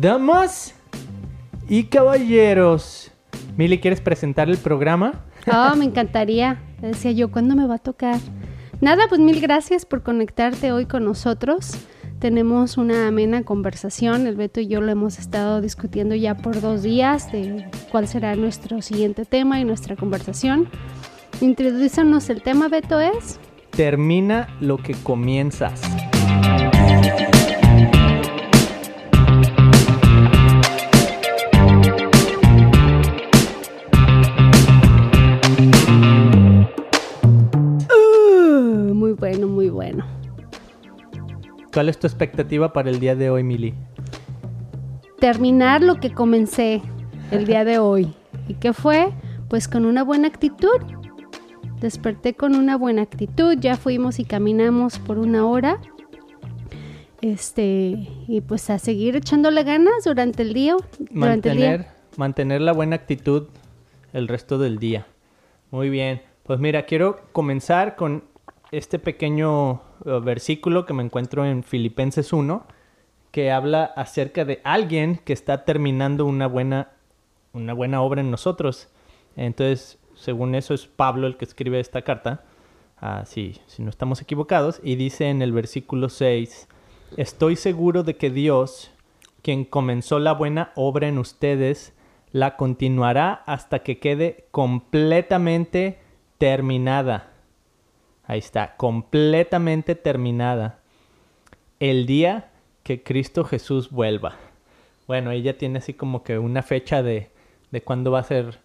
Damas y caballeros. Mili, ¿quieres presentar el programa? Oh, me encantaría. Decía yo, ¿cuándo me va a tocar? Nada, pues mil gracias por conectarte hoy con nosotros. Tenemos una amena conversación. El Beto y yo lo hemos estado discutiendo ya por dos días de cuál será nuestro siguiente tema y nuestra conversación. Introdúcenos el tema, Beto, es... Termina lo que comienzas. Bueno. ¿Cuál es tu expectativa para el día de hoy, Mili? Terminar lo que comencé el día de hoy. ¿Y qué fue? Pues con una buena actitud. Desperté con una buena actitud, ya fuimos y caminamos por una hora. Este, y pues a seguir echándole ganas durante el día. Durante Mantener, el día. mantener la buena actitud el resto del día. Muy bien. Pues mira, quiero comenzar con este pequeño eh, versículo que me encuentro en Filipenses 1, que habla acerca de alguien que está terminando una buena, una buena obra en nosotros. Entonces, según eso es Pablo el que escribe esta carta, ah, si, no estamos equivocados, y dice en el versículo 6, estoy seguro de que Dios, quien comenzó la buena obra en ustedes, la continuará hasta que quede completamente terminada. Ahí está, completamente terminada. El día que Cristo Jesús vuelva. Bueno, ella tiene así como que una fecha de, de cuándo va a ser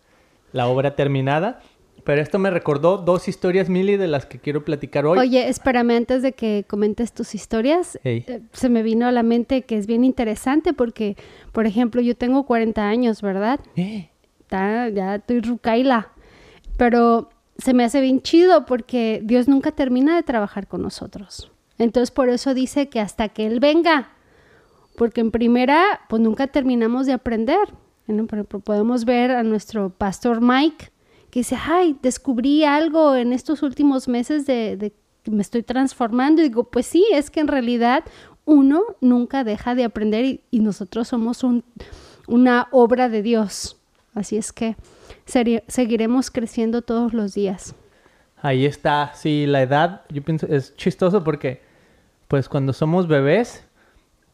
la obra terminada. Pero esto me recordó dos historias, Mili, de las que quiero platicar hoy. Oye, espérame, antes de que comentes tus historias, eh, se me vino a la mente que es bien interesante porque, por ejemplo, yo tengo 40 años, ¿verdad? Eh, ya estoy rucaila. Pero se me hace bien chido porque Dios nunca termina de trabajar con nosotros. Entonces por eso dice que hasta que Él venga. Porque en primera, pues nunca terminamos de aprender. Podemos ver a nuestro pastor Mike que dice, ay, descubrí algo en estos últimos meses de, que me estoy transformando. Y digo, pues sí, es que en realidad uno nunca deja de aprender y, nosotros somos un, una obra de Dios. Así es que seguiremos creciendo todos los días. Ahí está, sí, la edad, yo pienso, es chistoso porque, pues cuando somos bebés,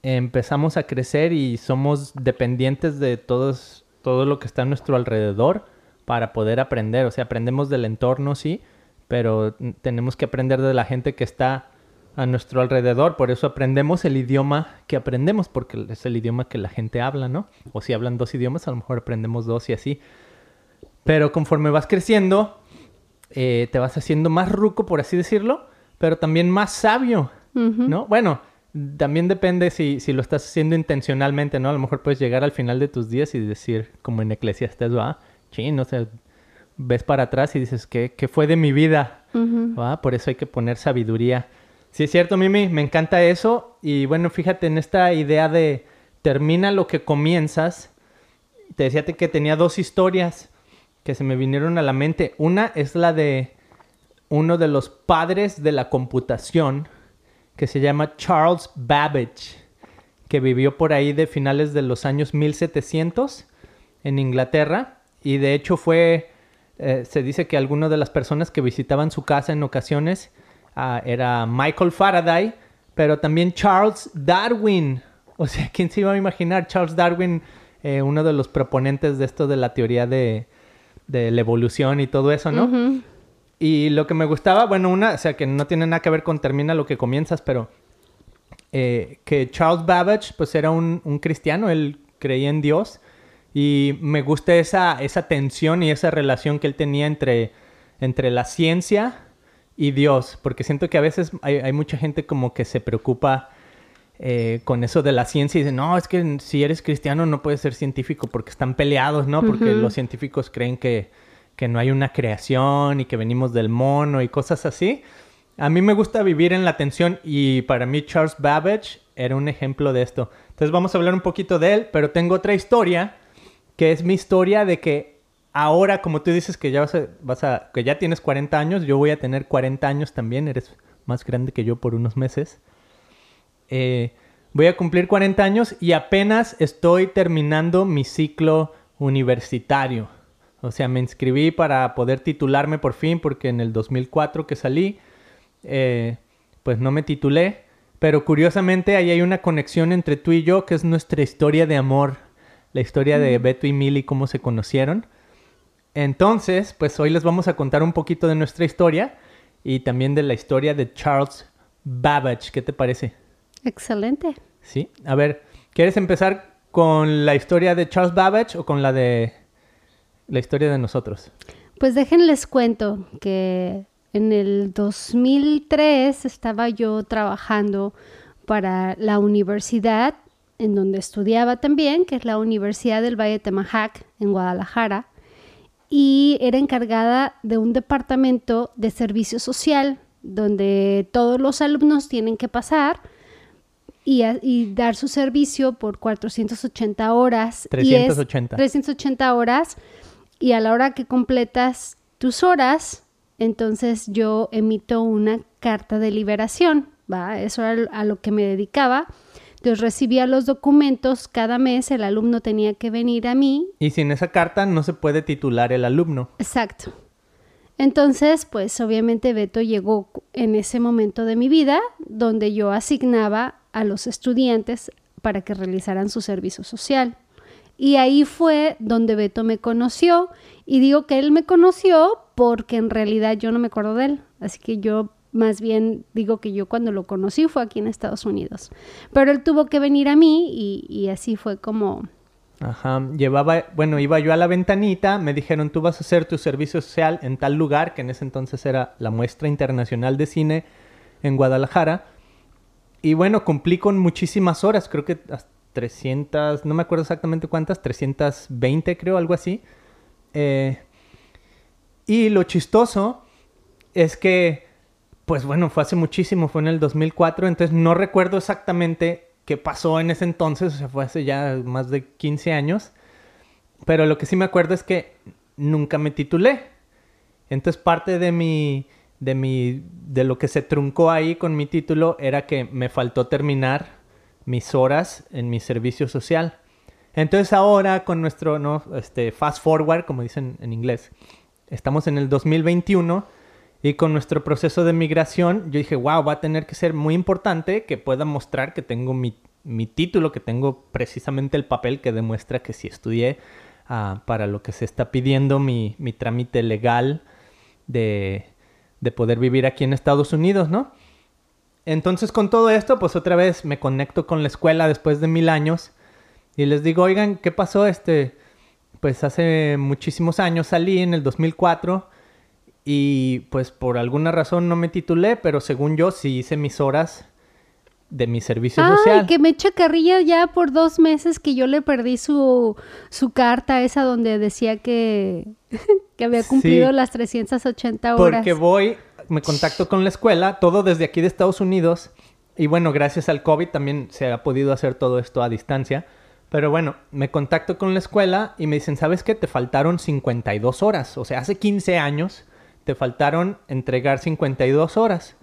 empezamos a crecer y somos dependientes de todos, todo lo que está a nuestro alrededor para poder aprender. O sea, aprendemos del entorno, sí, pero tenemos que aprender de la gente que está a nuestro alrededor. Por eso aprendemos el idioma que aprendemos, porque es el idioma que la gente habla, ¿no? O si hablan dos idiomas, a lo mejor aprendemos dos y así. Pero conforme vas creciendo, eh, te vas haciendo más ruco, por así decirlo, pero también más sabio. ¿no? Bueno, también depende si, si lo estás haciendo intencionalmente, ¿no? A lo mejor puedes llegar al final de tus días y decir, como en Eclesiastes, va, chin, o sea, ves para atrás y dices, ¿qué, qué fue de mi vida? Ujú. ¿Va? Por eso hay que poner sabiduría. Sí, es cierto, Mimi, me encanta eso. Y bueno, fíjate en esta idea de termina lo que comienzas. Te decía que tenía dos historias que se me vinieron a la mente. Una es la de uno de los padres de la computación que se llama Charles Babbage, que vivió por ahí de finales de los años 1700 en Inglaterra y de hecho fue, eh, se dice que algunas de las personas que visitaban su casa en ocasiones ah, era Michael Faraday, pero también Charles Darwin. O sea, ¿quién se iba a imaginar? Charles Darwin, eh, uno de los proponentes de esto de la teoría de, de la evolución y todo eso, ¿no? Y lo que me gustaba, bueno, una, o sea, que no tiene nada que ver con termina lo que comienzas, pero eh, que Charles Babbage, pues era un, un cristiano, él creía en Dios. Y me gusta esa, esa tensión y esa relación que él tenía entre, entre la ciencia y Dios, porque siento que a veces hay, hay mucha gente como que se preocupa eh, con eso de la ciencia y dice, no, es que si eres cristiano no puedes ser científico porque están peleados, ¿no? Porque los científicos creen que, que no hay una creación y que venimos del mono y cosas así. A mí me gusta vivir en la tensión y para mí Charles Babbage era un ejemplo de esto. Entonces vamos a hablar un poquito de él, pero tengo otra historia que es mi historia de que ahora, como tú dices que ya vas a, vas a- que ya tienes 40 años, yo voy a tener 40 años también, eres más grande que yo por unos meses. Eh, voy a cumplir 40 años y apenas estoy terminando mi ciclo universitario. O sea, me inscribí para poder titularme por fin porque en el 2004 que salí, eh, pues no me titulé. Pero curiosamente ahí hay una conexión entre tú y yo que es nuestra historia de amor, la historia de Beto y Milly, cómo se conocieron. Entonces, pues hoy les vamos a contar un poquito de nuestra historia y también de la historia de Charles Babbage. ¿Qué te parece? Excelente. Sí. A ver, ¿quieres empezar con la historia de Charles Babbage o con la de la historia de nosotros? Pues déjenles cuento que en el 2003 estaba yo trabajando para la universidad en donde estudiaba también, que es la Universidad del Valle de Temajac en Guadalajara, y era encargada de un departamento de servicio social donde todos los alumnos tienen que pasar y, dar su servicio por 480 horas. 380. 380 horas. Y a la hora que completas tus horas, entonces yo emito una carta de liberación, ¿va? Eso era a lo que me dedicaba. Entonces recibía los documentos cada mes, el alumno tenía que venir a mí. Y sin esa carta no se puede titular el alumno. Exacto. Entonces, pues obviamente Beto llegó en ese momento de mi vida donde yo asignaba a los estudiantes para que realizaran su servicio social. Y ahí fue donde Beto me conoció. Y digo que él me conoció porque en realidad yo no me acuerdo de él. Así que yo más bien digo que yo cuando lo conocí fue aquí en Estados Unidos. Pero él tuvo que venir a mí y, así fue como Ajá, llevaba, bueno, iba yo a la ventanita, me dijeron, tú vas a hacer tu servicio social en tal lugar, que en ese entonces era la Muestra Internacional de Cine en Guadalajara. Y bueno, cumplí con muchísimas horas, creo que 300, no me acuerdo exactamente cuántas, 320 creo, algo así. Eh, y lo chistoso es que, pues bueno, fue hace muchísimo, fue en el 2004, entonces no recuerdo exactamente qué pasó en ese entonces, o sea, fue hace ya más de 15 años. Pero lo que sí me acuerdo es que nunca me titulé. Entonces parte de mi, de mi, de lo que se truncó ahí con mi título era que me faltó terminar mis horas en mi servicio social. Entonces ahora con nuestro, no, este, fast forward, como dicen en inglés, estamos en el 2021 y con nuestro proceso de migración, yo dije, wow, va a tener que ser muy importante que pueda mostrar que tengo mi, título, que tengo precisamente el papel que demuestra que sí estudié ah, para lo que se está pidiendo, mi, trámite legal de, de poder vivir aquí en Estados Unidos, ¿no? Entonces con todo esto, pues otra vez me conecto con la escuela después de mil años y les digo, oigan, ¿qué pasó? Este, pues hace muchísimos años salí en el 2004 y pues por alguna razón no me titulé, pero según yo sí hice mis horas de mi servicio Ay, social. que me echa carrilla ya por dos meses que yo le perdí su, su carta esa donde decía que, que había cumplido las 380 horas. Porque voy, me contacto con la escuela, todo desde aquí de Estados Unidos. Y bueno, gracias al COVID también se ha podido hacer todo esto a distancia. Pero bueno, me contacto con la escuela y me dicen, ¿sabes qué? Te faltaron 52 horas. O sea, hace 15 años te faltaron entregar 52 horas.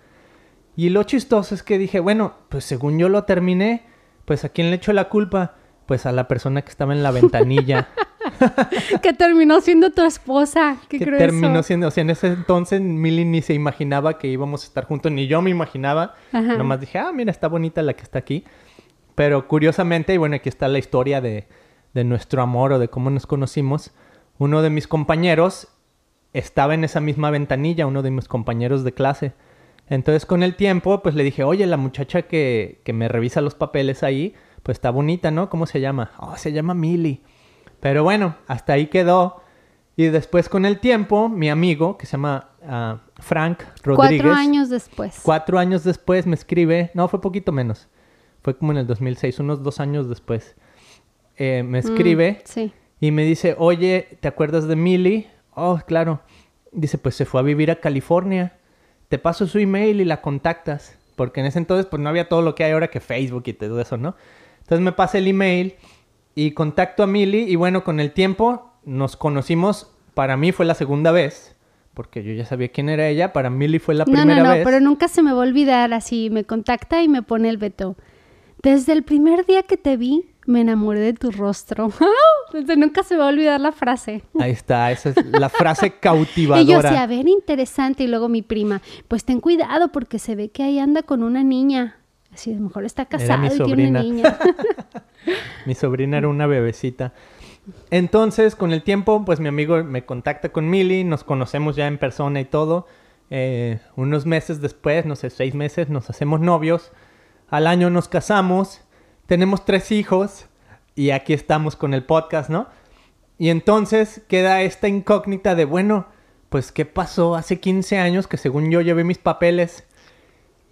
Y lo chistoso es que dije, bueno, pues según yo lo terminé, pues a quién le echo la culpa? Pues a la persona que estaba en la ventanilla. que terminó siendo tu esposa. Qué que terminó siendo, o sea, en ese entonces Milly ni se imaginaba que íbamos a estar juntos, ni yo me imaginaba. Nomás dije, ah, mira, está bonita la que está aquí. Pero curiosamente, y bueno, aquí está la historia de, de nuestro amor o de cómo nos conocimos. Uno de mis compañeros estaba en esa misma ventanilla, uno de mis compañeros de clase. Entonces con el tiempo, pues le dije, oye, la muchacha que, que me revisa los papeles ahí, pues está bonita, ¿no? ¿Cómo se llama? Oh, se llama Milly. Pero bueno, hasta ahí quedó. Y después con el tiempo, mi amigo, que se llama ah, Frank Rodríguez. Cuatro años después. Cuatro años después me escribe, no, fue poquito menos. Fue como en el 2006, unos dos años después. Eh, me mm, escribe sí. y me dice, oye, ¿te acuerdas de Milly? Oh, claro. Dice, pues se fue a vivir a California. Te paso su email y la contactas. Porque en ese entonces, pues no había todo lo que hay ahora que Facebook y todo eso, ¿no? Entonces me pasa el email y contacto a Milly. Y bueno, con el tiempo nos conocimos. Para mí fue la segunda vez. Porque yo ya sabía quién era ella. Para Milly fue la primera vez. No, no, no, pero nunca se me va a olvidar así. Me contacta y me pone el veto. Desde el primer día que te vi, me enamoré de tu rostro. Nunca se me va a olvidar la frase. Ahí está, esa es la frase cautivadora. Y yo, sí, a ver, interesante. Y luego mi prima, pues ten cuidado porque se ve que ahí anda con una niña. Así, lo mejor está casada y tiene una niña. mi sobrina era una bebecita. Entonces, con el tiempo, pues mi amigo me contacta con Milly, nos conocemos ya en persona y todo. Eh, unos meses después, no sé, seis meses, nos hacemos novios. Al año nos casamos, tenemos tres hijos y aquí estamos con el podcast, ¿no? Y entonces queda esta incógnita de, bueno, pues ¿qué pasó hace 15 años que según yo llevé mis papeles?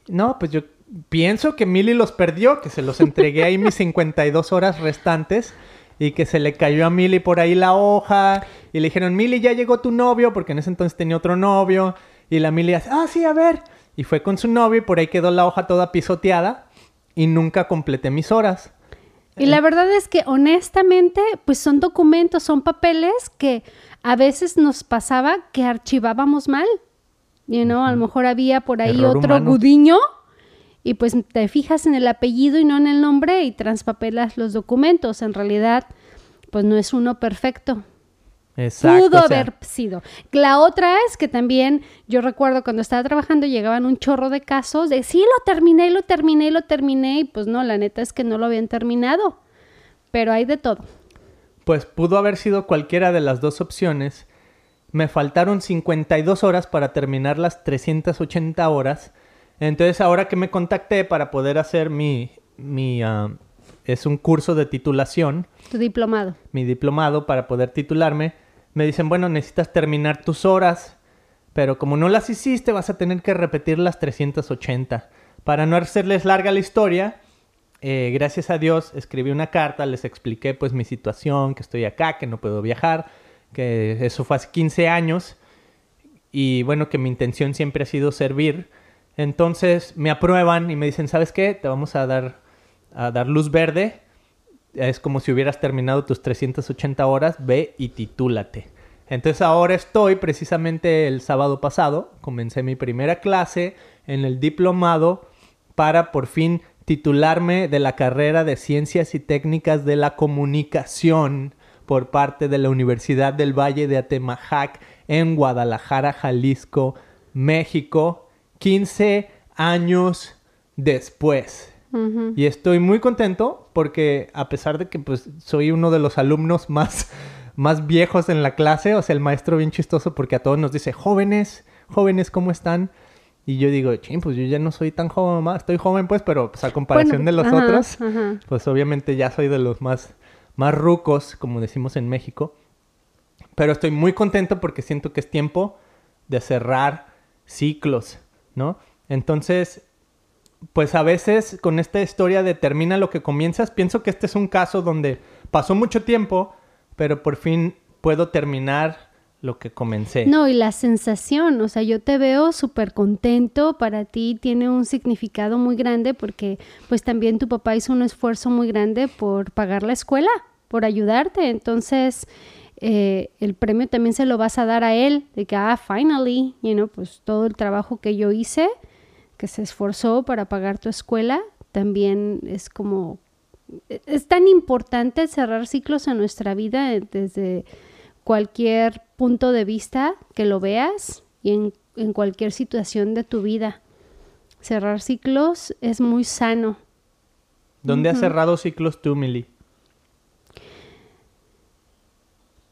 No, pues yo pienso que Milly los perdió, que se los entregué ahí mis 52 horas restantes y que se le cayó a Milly por ahí la hoja y le dijeron, Milly, ya llegó tu novio, porque en ese entonces tenía otro novio y la Milly hace, ah, sí, a ver. Y fue con su novio y por ahí quedó la hoja toda pisoteada y nunca completé mis horas. Y la verdad es que honestamente, pues son documentos, son papeles que a veces nos pasaba que archivábamos mal. You know, a lo mejor había por ahí otro gudiño y pues te fijas en el apellido y no en el nombre y transpapelas los documentos. En realidad, pues no es uno perfecto. Exacto, Pudo haber sido. La otra es que también yo recuerdo cuando estaba trabajando llegaban un chorro de casos de sí, lo terminé, lo terminé, lo terminé y pues no, la neta es que no lo habían terminado. Pero hay de todo. Pues pudo haber sido cualquiera de las dos opciones. Me faltaron 52 horas para terminar las 380 horas. Entonces ahora que me contacté para poder hacer mi... mi ah, es un curso de titulación. Tu diplomado. Mi diplomado para poder titularme me dicen, bueno, necesitas terminar tus horas, pero como no las hiciste, vas a tener que repetir las 380. Para no hacerles larga la historia, eh, gracias a Dios escribí una carta, les expliqué pues mi situación, que estoy acá, que no puedo viajar, que eso fue hace 15 años y bueno, que mi intención siempre ha sido servir. Entonces me aprueban y me dicen, ¿sabes qué? Te vamos a dar, a dar luz verde es como si hubieras terminado tus 380 horas, ve y titúlate. Entonces ahora estoy, precisamente el sábado pasado, comencé mi primera clase en el diplomado para por fin titularme de la carrera de Ciencias y Técnicas de la Comunicación por parte de la Universidad del Valle de Atemajac en Guadalajara, Jalisco, México, 15 años después. Y estoy muy contento porque a pesar de que pues soy uno de los alumnos más, más viejos en la clase, o sea, el maestro bien chistoso porque a todos nos dice, jóvenes, jóvenes, ¿cómo están? Y yo digo, ching, pues yo ya no soy tan joven, más estoy joven pues, pero pues a comparación de los otros, pues obviamente ya soy de los más, más rucos, como decimos en México. Pero estoy muy contento porque siento que es tiempo de cerrar ciclos, ¿no? Entonces, pues a veces con esta historia de termina lo que comienzas, pienso que este es un caso donde pasó mucho tiempo, pero por fin puedo terminar lo que comencé. No, y la sensación, o sea, yo te veo súper contento, para ti tiene un significado muy grande porque pues también tu papá hizo un esfuerzo muy grande por pagar la escuela, por ayudarte, entonces eh, el premio también se lo vas a dar a él, de que, ah, finally, you know, pues todo el trabajo que yo hice, que se esforzó para pagar tu escuela, también es como, es tan importante cerrar ciclos en nuestra vida desde cualquier punto de vista que lo veas y en, cualquier situación de tu vida. Cerrar ciclos es muy sano. ¿Dónde has cerrado ciclos tú, Mili?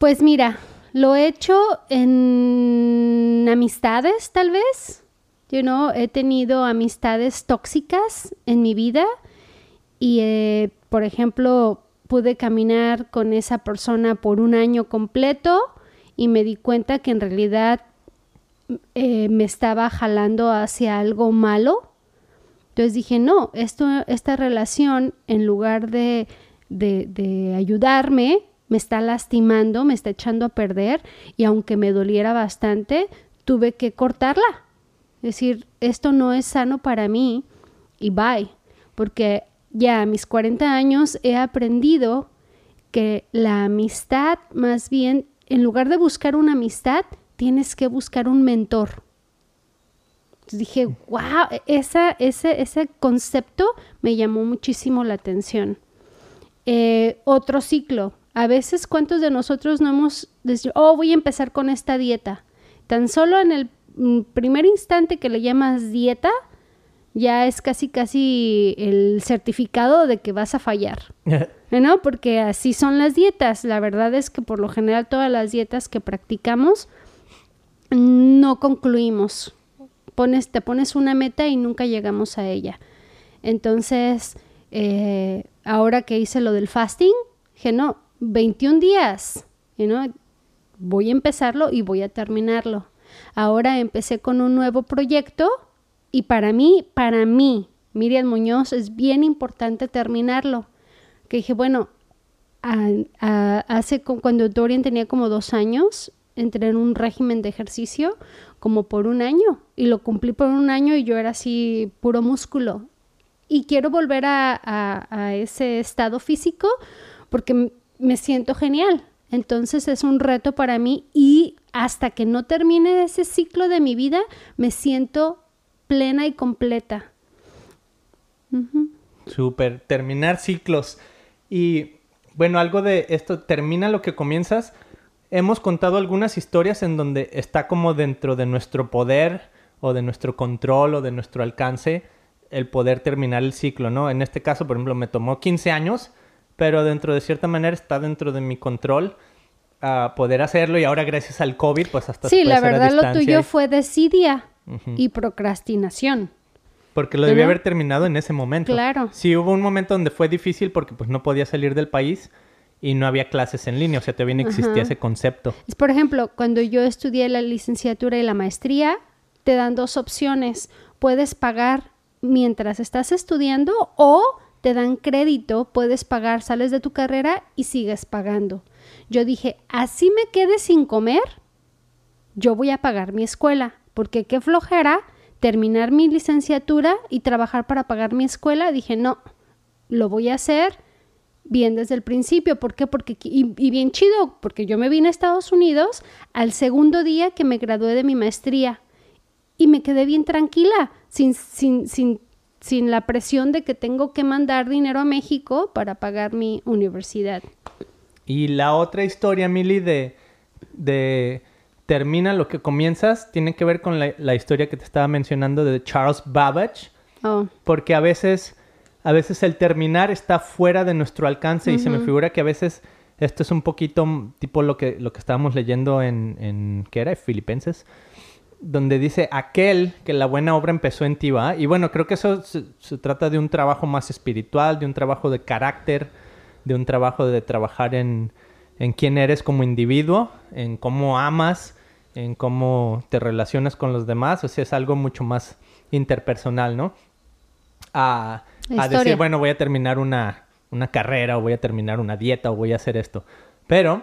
Pues mira, lo he hecho en amistades, tal vez. You know, he tenido amistades tóxicas en mi vida y, eh, por ejemplo, pude caminar con esa persona por un año completo y me di cuenta que en realidad eh, me estaba jalando hacia algo malo. Entonces dije, no, esto, esta relación, en lugar de, de ayudarme, me está lastimando, me está echando a perder y aunque me doliera bastante, tuve que cortarla decir, esto no es sano para mí y bye, porque ya a mis 40 años he aprendido que la amistad, más bien, en lugar de buscar una amistad, tienes que buscar un mentor. dije, wow, esa, ese, ese concepto me llamó muchísimo la atención. Eh, otro ciclo. A veces, ¿cuántos de nosotros no hemos dicho, oh, voy a empezar con esta dieta? Tan solo en el mm, primer instante que le llamas dieta, ya es casi, casi el certificado de que vas a fallar. ¿No? Porque así son las dietas. La verdad es que por lo general todas las dietas que practicamos no concluimos. Pones, te pones una meta y nunca llegamos a ella. Entonces, eh, ahora que hice lo del fasting, dije, no, 21 días, ¿no? voy a empezarlo y voy a terminarlo. Ahora empecé con un nuevo proyecto y para mí, para mí, Miriam Muñoz, es bien importante terminarlo. Que dije, bueno, hace cuando Dorian tenía como dos años, entré en un régimen de ejercicio como por un año y lo cumplí por un año y yo era así puro músculo. Y quiero volver a, ese estado físico porque me siento genial. Entonces es un reto para mí y hasta que no termine ese ciclo de mi vida me siento plena y completa. Súper, terminar ciclos. Y bueno, algo de esto, termina lo que comienzas hemos contado algunas historias en donde está como dentro de nuestro poder o de nuestro control o de nuestro alcance el poder terminar el ciclo, ¿no? En este caso, por ejemplo, me tomó 15 años, pero dentro de cierta manera está dentro de mi control a poder hacerlo y ahora gracias al COVID, pues hasta Sí, la verdad lo tuyo fue desidia y procrastinación. Porque lo debía haber terminado en ese momento. Claro. Sí, hubo un momento donde fue difícil porque pues no podía salir del país, y no había clases en línea, o sea, todavía no existía ese concepto. Por ejemplo, cuando yo estudié la licenciatura y la maestría, te dan dos opciones. Puedes pagar mientras estás estudiando o te dan crédito, puedes pagar, sales de tu carrera y sigues pagando. Yo dije, así me quede sin comer, yo voy a pagar mi escuela, porque qué flojera terminar mi licenciatura y trabajar para pagar mi escuela. Dije, no, lo voy a hacer bien desde el principio. ¿Por qué? Porque, y, bien chido, porque yo me vine a Estados Unidos al segundo día que me gradué de mi maestría y me quedé bien tranquila, sin, sin, sin, sin la presión de que tengo que mandar dinero a México para pagar mi universidad. Y la otra historia, Milly, de, de termina lo que comienzas, tiene que ver con la, la historia que te estaba mencionando de Charles Babbage. Oh. Porque a veces a veces el terminar está fuera de nuestro alcance y se me figura que a veces esto es un poquito tipo lo que, lo que estábamos leyendo en, en ¿qué era? Filipenses, donde dice aquel que la buena obra empezó en ti, ¿va? Y bueno, creo que eso se, trata de un trabajo más espiritual, de un trabajo de carácter, de un trabajo de trabajar en, en quién eres como individuo, en cómo amas, en cómo te relacionas con los demás, o sea, es algo mucho más interpersonal, ¿no? Ah, a decir, bueno, voy a terminar una, una carrera o voy a terminar una dieta o voy a hacer esto. Pero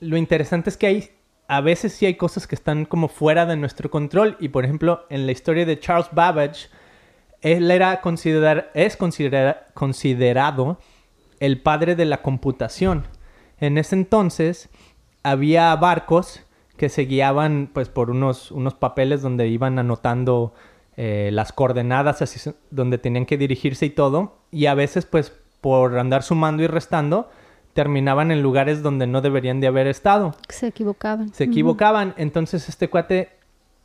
lo interesante es que hay, a veces sí hay cosas que están como fuera de nuestro control. Y por ejemplo, en la historia de Charles Babbage, él era es considerado el padre de la computación. En ese entonces había barcos que se guiaban pues por unos, unos papeles donde iban anotando eh, las coordenadas así donde tenían que dirigirse y todo. Y a veces, pues, por andar sumando y restando, terminaban en lugares donde no deberían de haber estado. Se equivocaban. Se equivocaban. Entonces este cuate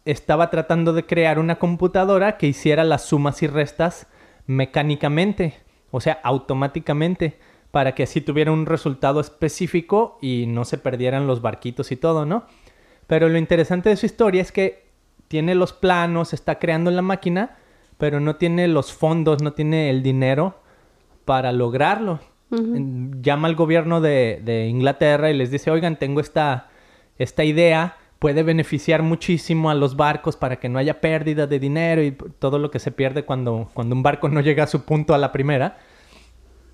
estaba tratando de crear una computadora que hiciera las sumas y restas mecánicamente, o sea, automáticamente, para que así tuviera un resultado específico y no se perdieran los barquitos y todo, ¿no? Pero lo interesante de su historia es que tiene los planos, está creando la máquina, pero no tiene los fondos, no tiene el dinero para lograrlo. Llama al gobierno de, Inglaterra y les dice, oigan, tengo esta, esta idea, puede beneficiar muchísimo a los barcos para que no haya pérdida de dinero y todo lo que se pierde cuando, cuando un barco no llega a su punto a la primera.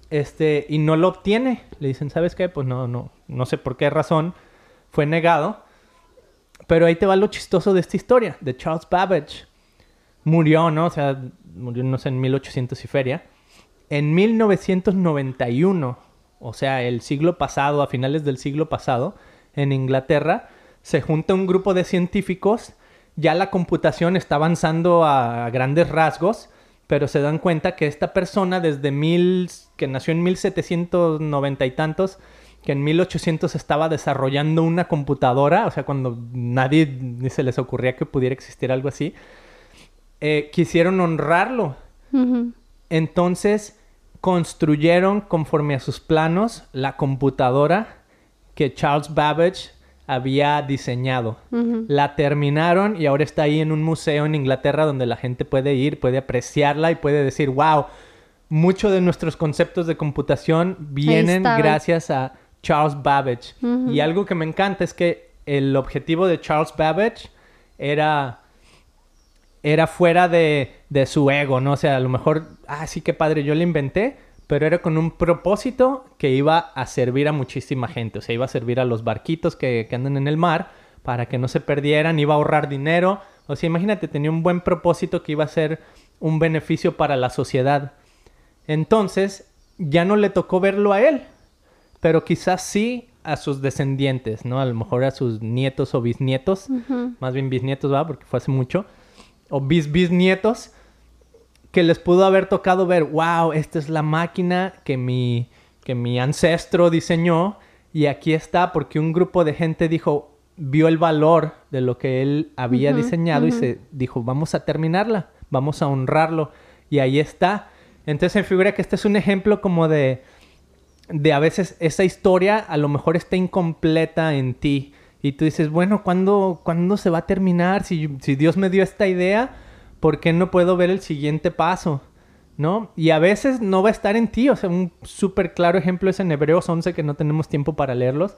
Este, y no lo obtiene. Le dicen, ¿sabes qué? Pues no, no, no sé por qué razón fue negado. Pero ahí te va lo chistoso de esta historia, de Charles Babbage. Murió, ¿no? O sea, murió, no sé, en 1800 y feria. En 1991, o sea, el siglo pasado, a finales del siglo pasado, en Inglaterra, se junta un grupo de científicos ya la computación está avanzando a grandes rasgos, pero se dan cuenta que esta persona desde mil, que nació en 1790 y tantos, que en 1800 estaba desarrollando una computadora, o sea, cuando nadie ni se les ocurría que pudiera existir algo así, eh, quisieron honrarlo. Entonces construyeron conforme a sus planos la computadora que Charles Babbage había diseñado. La terminaron y ahora está ahí en un museo en Inglaterra donde la gente puede ir, puede apreciarla y puede decir, wow, muchos de nuestros conceptos de computación vienen gracias a Charles Babbage. Y algo que me encanta es que el objetivo de Charles Babbage era era fuera de, de su ego, ¿no? O sea, a lo mejor, ah, sí, qué padre, yo le inventé, pero era con un propósito que iba a servir a muchísima gente. O sea, iba a servir a los barquitos que, andan en el mar para que no se perdieran, iba a ahorrar dinero. O sea, imagínate, tenía un buen propósito que iba a ser un beneficio para la sociedad. Entonces, ya no le tocó verlo a él, pero quizás sí a sus descendientes, ¿no? A lo mejor a sus nietos o bisnietos, más bien bisnietos, va, porque fue hace mucho, o bis bisnietos que les pudo haber tocado ver, wow, esta es la máquina que mi, que mi ancestro diseñó y aquí está porque un grupo de gente dijo, vio el valor de lo que él había diseñado y se dijo, vamos a terminarla, vamos a honrarlo y ahí está. Entonces me figura que este es un ejemplo como de, de a veces esa historia a lo mejor está incompleta en ti y tú dices, bueno, ¿cuándo, ¿cuándo se va a terminar? Si, si Dios me dio esta idea, ¿por qué no puedo ver el siguiente paso? ¿No? Y a veces no va a estar en ti. O sea, un súper claro ejemplo es en Hebreos 11, que no tenemos tiempo para leerlos.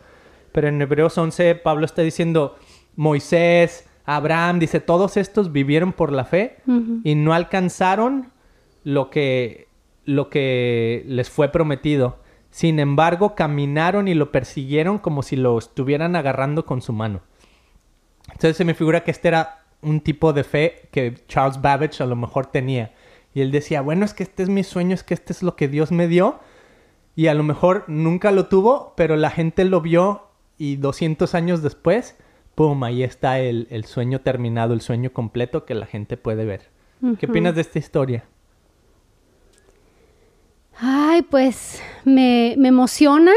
Pero en Hebreos 11 Pablo está diciendo, Moisés, Abraham, dice, todos estos vivieron por la fe y no alcanzaron lo que, lo que les fue prometido. Sin embargo, caminaron y lo persiguieron como si lo estuvieran agarrando con su mano. Entonces se me figura que este era un tipo de fe que Charles Babbage a lo mejor tenía. Y él decía, bueno, es que este es mi sueño, es que este es lo que Dios me dio. Y a lo mejor nunca lo tuvo, pero la gente lo vio y 200 años después, ¡pum! Ahí está el, sueño terminado, el sueño completo que la gente puede ver. ¿Qué opinas de esta historia? Ay, pues me, emociona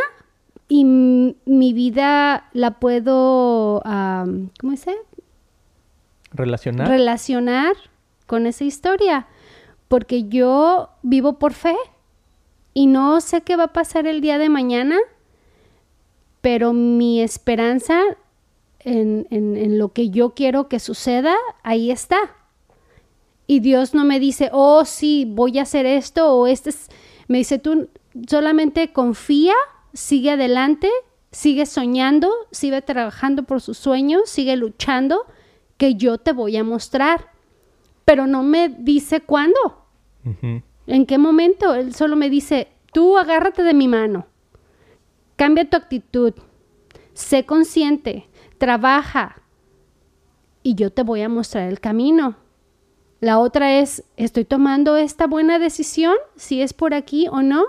y mi vida la puedo, ¿cómo dice? Relacionar. Relacionar con esa historia. Porque yo vivo por fe y no sé qué va a pasar el día de mañana, pero mi esperanza en, en, lo que yo quiero que suceda, ahí está. Y Dios no me dice, oh, sí, voy a hacer esto o este es... Me dice, tú solamente confía, sigue adelante, sigue soñando, sigue trabajando por sus sueños, sigue luchando que yo te voy a mostrar, pero no me dice cuándo, en qué momento. Él solo me dice, tú agárrate de mi mano, cambia tu actitud, sé consciente, trabaja y yo te voy a mostrar el camino. La otra es, ¿estoy tomando esta buena decisión? Si es por aquí o no.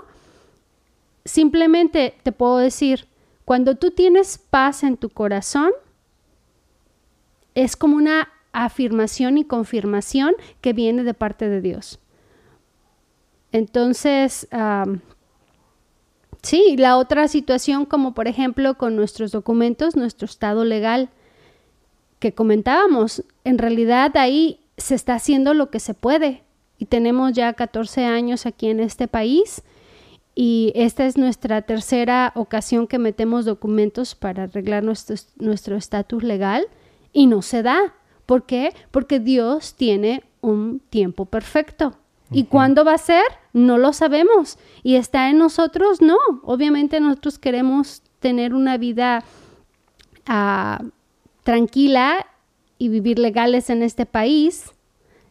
Simplemente te puedo decir, cuando tú tienes paz en tu corazón, es como una afirmación y confirmación que viene de parte de Dios. Entonces, sí, la otra situación como por ejemplo con nuestros documentos, nuestro estado legal que comentábamos, en realidad ahí se está haciendo lo que se puede y tenemos ya 14 años aquí en este país y esta es nuestra tercera ocasión que metemos documentos para arreglar nuestro estatus legal y no se da. ¿Por qué? Porque Dios tiene un tiempo perfecto. ¿Y cuándo va a ser? No lo sabemos. ¿Y está en nosotros? No. Obviamente nosotros queremos tener una vida ah, tranquila y vivir legales en este país.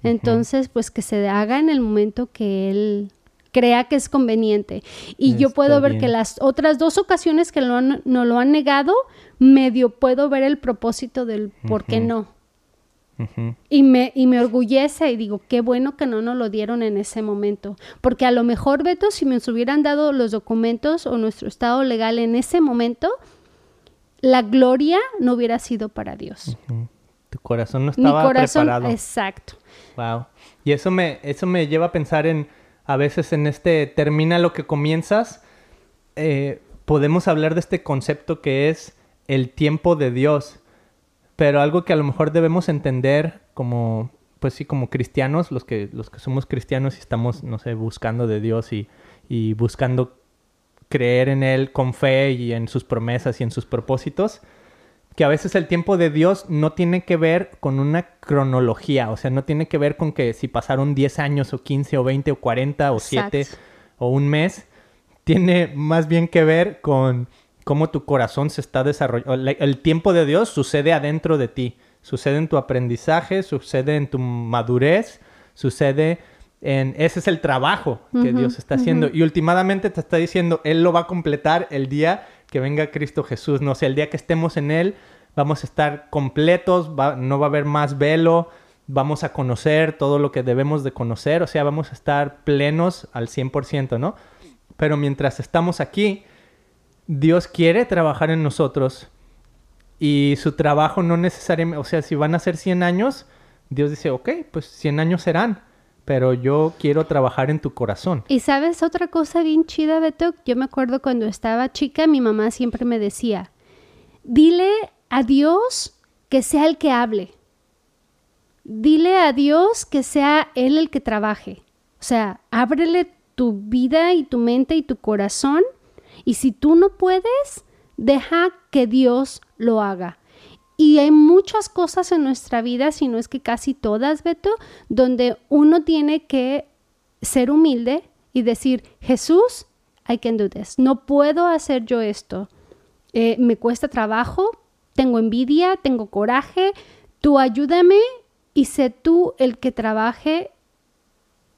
Entonces, pues que se haga en el momento que Él crea que es conveniente. Y yo puedo ver que las otras dos ocasiones que lo no lo han negado, medio puedo ver el propósito del por qué no. y, me, y me orgullece y digo, qué bueno que no nos lo dieron en ese momento. Porque a lo mejor, Beto, si me hubieran dado los documentos o nuestro estado legal en ese momento, la gloria no hubiera sido para Dios. ¿Tú corazón no estaba Mi corazón, preparado. exacto. Wow. Y eso me, eso me lleva a pensar en, a veces en este, termina lo que comienzas, eh, podemos hablar de este concepto que es el tiempo de Dios, pero algo que a lo mejor debemos entender como, pues sí, como cristianos, los que, los que somos cristianos y estamos, no sé, buscando de Dios y, y buscando creer en Él con fe y en sus promesas y en sus propósitos, que a veces el tiempo de Dios no tiene que ver con una cronología, o sea, no tiene que ver con que si pasaron 10 años o 15 o 20 o 40 o 7 Exacto. o un mes, tiene más bien que ver con cómo tu corazón se está desarrollando. El, tiempo de Dios sucede adentro de ti, sucede en tu aprendizaje, sucede en tu madurez, sucede en... Ese es el trabajo que Dios está haciendo. Y últimamente te está diciendo, Él lo va a completar el día que venga Cristo Jesús. No sé, el día que estemos en Él, vamos a estar completos, no va a haber más velo, vamos a conocer todo lo que debemos de conocer, o sea, vamos a estar plenos al 100%, ¿no? Pero mientras estamos aquí, Dios quiere trabajar en nosotros y su trabajo no necesariamente, o sea, si van a ser 100 años, Dios dice, ok, pues 100 años serán, pero yo quiero trabajar en tu corazón. Y sabes otra cosa bien chida, Beto, yo me acuerdo cuando estaba chica, mi mamá siempre me decía, dile a Dios que sea el que hable. Dile a Dios que sea Él el que trabaje. O sea, ábrele tu vida y tu mente y tu corazón. Y si tú no puedes, deja que Dios lo haga. Y hay muchas cosas en nuestra vida, si no es que casi todas, Beto, donde uno tiene que ser humilde y decir, Jesús, I can do this. No puedo hacer yo esto. Eh, me cuesta trabajo, tengo envidia, tengo coraje. Tú ayúdame y sé tú el que trabaje,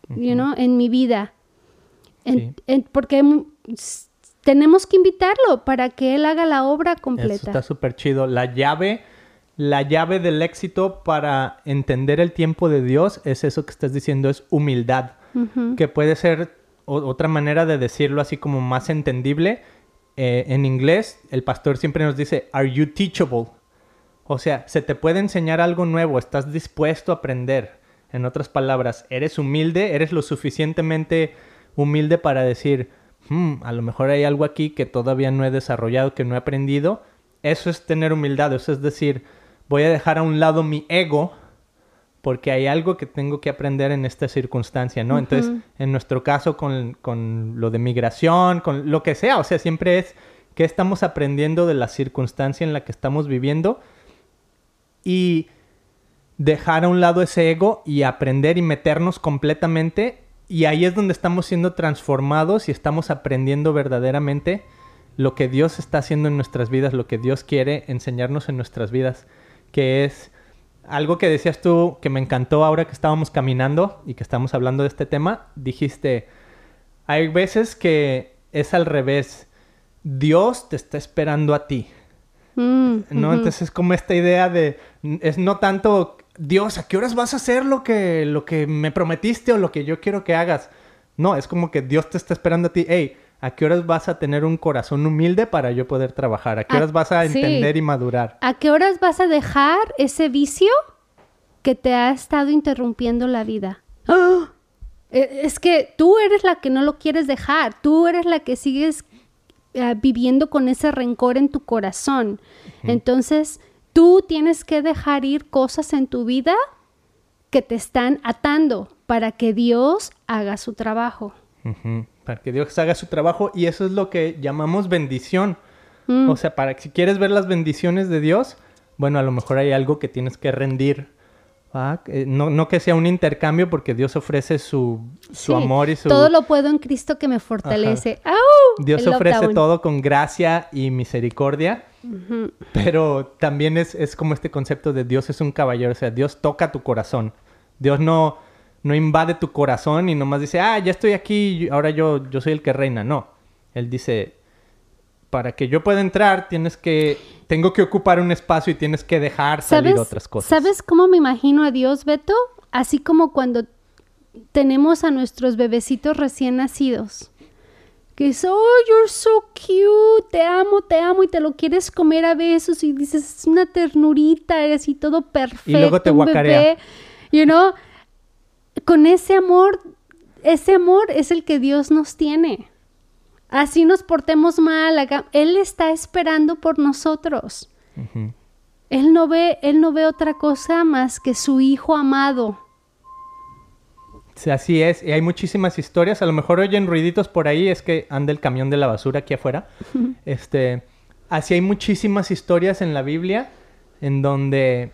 you know, en mi vida. En- Sí. en- porque tenemos que invitarlo para que él haga la obra Eso completa. está súper chido. La llave, la llave del éxito para entender el tiempo de Dios es eso que estás diciendo, es humildad. Que puede ser otra manera de decirlo así como más entendible. Eh, en inglés, el pastor siempre nos dice, ¿Are you teachable? O sea, se te puede enseñar algo nuevo, estás dispuesto a aprender. En otras palabras, eres humilde, eres lo suficientemente humilde para decir, "Hmm, a lo mejor hay algo aquí que todavía no he desarrollado, que no he aprendido. Eso es tener humildad, eso es decir, voy a dejar a un lado mi ego porque hay algo que tengo que aprender en esta circunstancia, ¿no? Entonces, en nuestro caso, con, con lo de migración, con lo que sea, o sea, siempre es que estamos aprendiendo de la circunstancia en la que estamos viviendo y dejar a un lado ese ego y aprender y meternos completamente. Y ahí es donde estamos siendo transformados y estamos aprendiendo verdaderamente lo que Dios está haciendo en nuestras vidas, lo que Dios quiere enseñarnos en nuestras vidas, que es algo que decías tú que me encantó ahora que estábamos caminando y que estamos hablando de este tema. Dijiste, hay veces que es al revés. Dios te está esperando a ti. Mm, ¿no? Entonces es como esta idea de, es no tanto, Dios, ¿a qué horas vas a hacer lo que, lo que me prometiste o lo que yo quiero que hagas? No, es como que Dios te está esperando a ti, hey, ¿a qué horas vas a tener un corazón humilde para yo poder trabajar? ¿A qué Ah, horas vas a sí. entender y madurar? ¿A qué horas vas a dejar ese vicio que te ha estado interrumpiendo la vida? Eh, Es que tú eres la que no lo quieres dejar, tú eres la que sigues eh, viviendo con ese rencor en tu corazón. Entonces, tú tienes que dejar ir cosas en tu vida que te están atando para que Dios haga su trabajo. Para que Dios haga su trabajo y eso es lo que llamamos bendición. Mm. O sea, para que si quieres ver las bendiciones de Dios, bueno, a lo mejor hay algo que tienes que rendir. Eh, No, no que sea un intercambio porque Dios ofrece su, su Sí, amor y su... Todo lo puedo en Cristo que me fortalece. ¡Au! Dios El ofrece lockdown. todo con gracia y misericordia, pero también es, es como este concepto de Dios es un caballero, o sea, Dios toca tu corazón. Dios no, no invade tu corazón y nomás dice, ah, ya estoy aquí, ahora yo, yo soy el que reina. No, Él dice, para que yo pueda entrar, tienes que, tengo que ocupar un espacio y tienes que dejar salir ¿Sabes, otras cosas. ¿Sabes cómo me imagino a Dios, Beto? Así como cuando tenemos a nuestros bebecitos recién nacidos. que es, oh, you're so cute, te amo, te amo, y te lo quieres comer a besos, y dices, es una ternurita, eres así todo perfecto. Y luego te un guacarea. bebé", You know, con ese amor, ese amor es el que Dios nos tiene. Así nos portemos mal, haga- Él está esperando por nosotros. Él no ve, él no ve otra cosa más que su hijo amado. Sí, así es, y hay muchísimas historias. A lo mejor oyen ruiditos por ahí, es que anda el camión de la basura aquí afuera. este, así hay muchísimas historias en la Biblia en donde,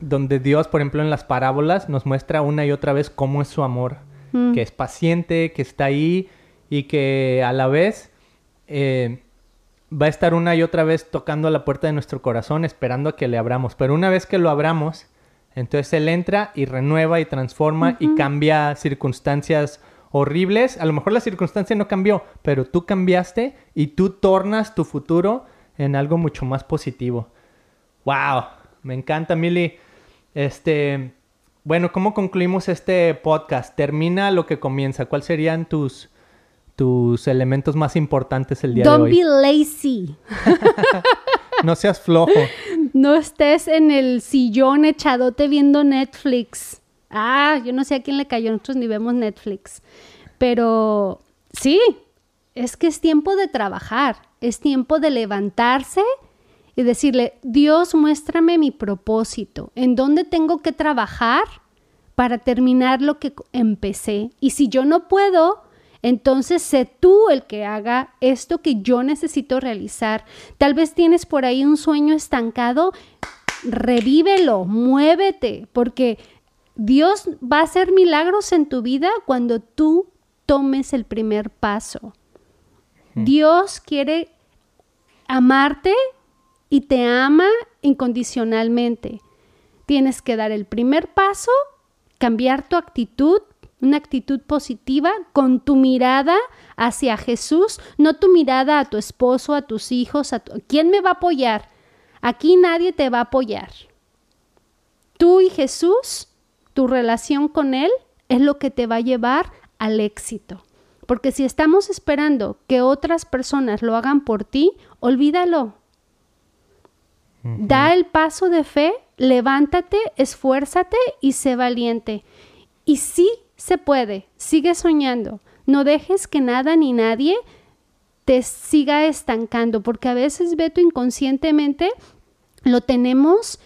donde Dios, por ejemplo, en las parábolas, nos muestra una y otra vez cómo es su amor, Mm. que es paciente, que está ahí y que a la vez eh, va a estar una y otra vez tocando a la puerta de nuestro corazón, esperando a que le abramos. Pero una vez que lo abramos, entonces Él entra y renueva y transforma y cambia circunstancias horribles. A lo mejor la circunstancia no cambió, pero tú cambiaste y tú tornas tu futuro en algo mucho más positivo. ¡Wow! Me encanta, Mili. Este, bueno, ¿cómo concluimos este podcast? Termina lo que comienza. ¿Cuáles serían tus, tus elementos más importantes el día Don't de hoy? be lazy. No seas flojo. No estés en el sillón echadote viendo Netflix. Ah, yo no sé a quién le cayó, nosotros ni vemos Netflix. Pero sí, es que es tiempo de trabajar, es tiempo de levantarse y decirle, Dios, muéstrame mi propósito, en dónde tengo que trabajar para terminar lo que empecé. Y si yo no puedo, entonces sé tú el que haga esto que yo necesito realizar. Tal vez tienes por ahí un sueño estancado, revívelo, muévete, porque Dios va a hacer milagros en tu vida cuando tú tomes el primer paso. Dios quiere amarte y te ama incondicionalmente. Tienes que dar el primer paso, cambiar tu actitud, una actitud positiva con tu mirada hacia Jesús, no tu mirada a tu esposo, a tus hijos, a tu- ¿quién me va a apoyar? Aquí nadie te va a apoyar. Tú y Jesús, tu relación con Él es lo que te va a llevar al éxito. Porque si estamos esperando que otras personas lo hagan por ti, olvídalo. Da el paso de fe, levántate, esfuérzate y sé valiente. Y sí se puede, sigue soñando. No dejes que nada ni nadie te siga estancando, porque a veces, Beto, inconscientemente lo tenemos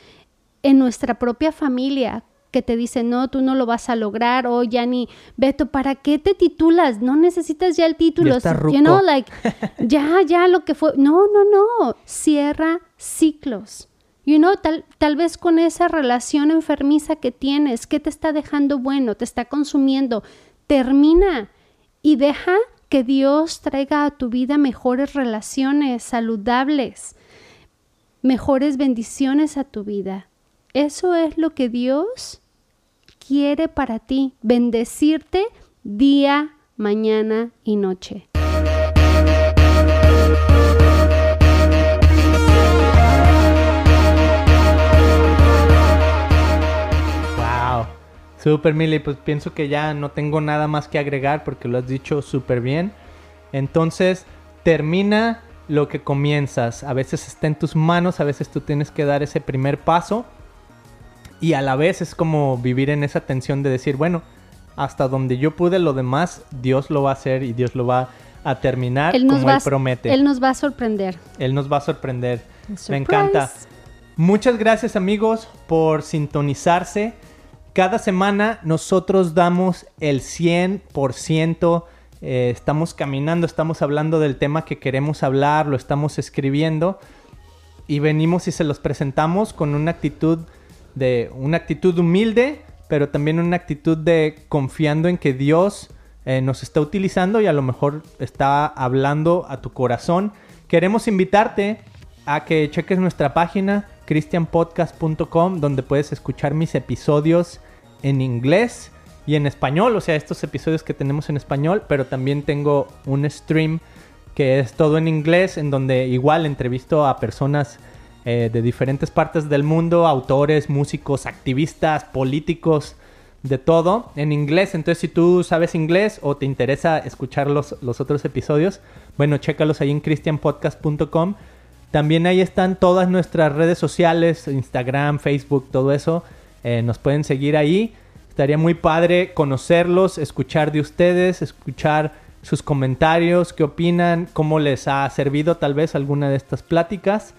en nuestra propia familia, que te dicen, no, tú no lo vas a lograr, o ya ni, Beto, ¿para qué te titulas? No necesitas ya el título. Ya You know, like, ya, ya, lo que fue. No, no, no. Cierra ciclos. You know, tal, tal vez con esa relación enfermiza que tienes, ¿qué te está dejando bueno? ¿Te está consumiendo? Termina y deja que Dios traiga a tu vida mejores relaciones saludables, mejores bendiciones a tu vida. Eso es lo que Dios quiere para ti, bendecirte día, mañana y noche. Wow. Super Mili, pues pienso que ya no tengo nada más que agregar porque lo has dicho súper bien. Entonces, termina lo que comienzas. A veces está en tus manos, a veces tú tienes que dar ese primer paso. Y a la vez es como vivir en esa tensión de decir, bueno, hasta donde yo pude, lo demás, Dios lo va a hacer y Dios lo va a terminar Él como Él promete. él nos va a sorprender. Él nos va a sorprender. Me encanta. Muchas gracias amigos por sintonizarse. Cada semana nosotros damos el 100%. eh, estamos caminando, estamos hablando del tema que queremos hablar, lo estamos escribiendo y venimos y se los presentamos con una actitud de una actitud humilde, pero también una actitud de confiando en que Dios eh, nos está utilizando y a lo mejor está hablando a tu corazón. Queremos invitarte a que cheques nuestra página christianpodcast.com donde puedes escuchar mis episodios en inglés y en español, o sea, estos episodios que tenemos en español, pero también tengo un stream que es todo en inglés, en donde igual entrevisto a personas eh, de diferentes partes del mundo, autores, músicos, activistas, políticos, de todo en inglés. Entonces, si tú sabes inglés o te interesa escuchar los, los otros episodios, bueno, chécalos ahí en christianpodcast.com. También ahí están todas nuestras redes sociales, Instagram, Facebook, todo eso. Eh, nos pueden seguir ahí. Estaría muy padre conocerlos, escuchar de ustedes, escuchar sus comentarios, qué opinan, cómo les ha servido tal vez alguna de estas pláticas,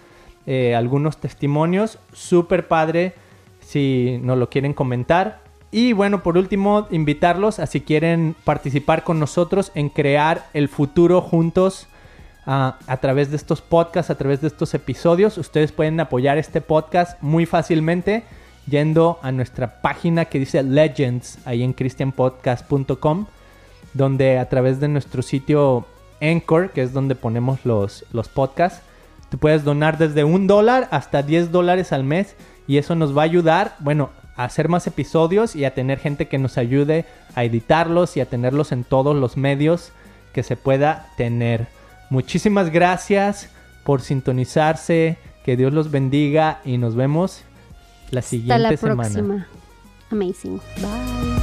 eh, algunos testimonios. Súper padre si nos lo quieren comentar. Y bueno, por último, invitarlos a si quieren participar con nosotros en crear el futuro juntos ah, a través de estos podcasts, a través de estos episodios. Ustedes pueden apoyar este podcast muy fácilmente yendo a nuestra página que dice Legends ahí en christianpodcast.com, donde a través de nuestro sitio Anchor, que es donde ponemos los, los podcasts, tú puedes donar desde un dólar hasta 10 dólares al mes y eso nos va a ayudar, bueno, a hacer más episodios y a tener gente que nos ayude a editarlos y a tenerlos en todos los medios que se pueda tener. Muchísimas gracias por sintonizarse, que Dios los bendiga y nos vemos la siguiente Hasta la semana. próxima. Amazing. Bye.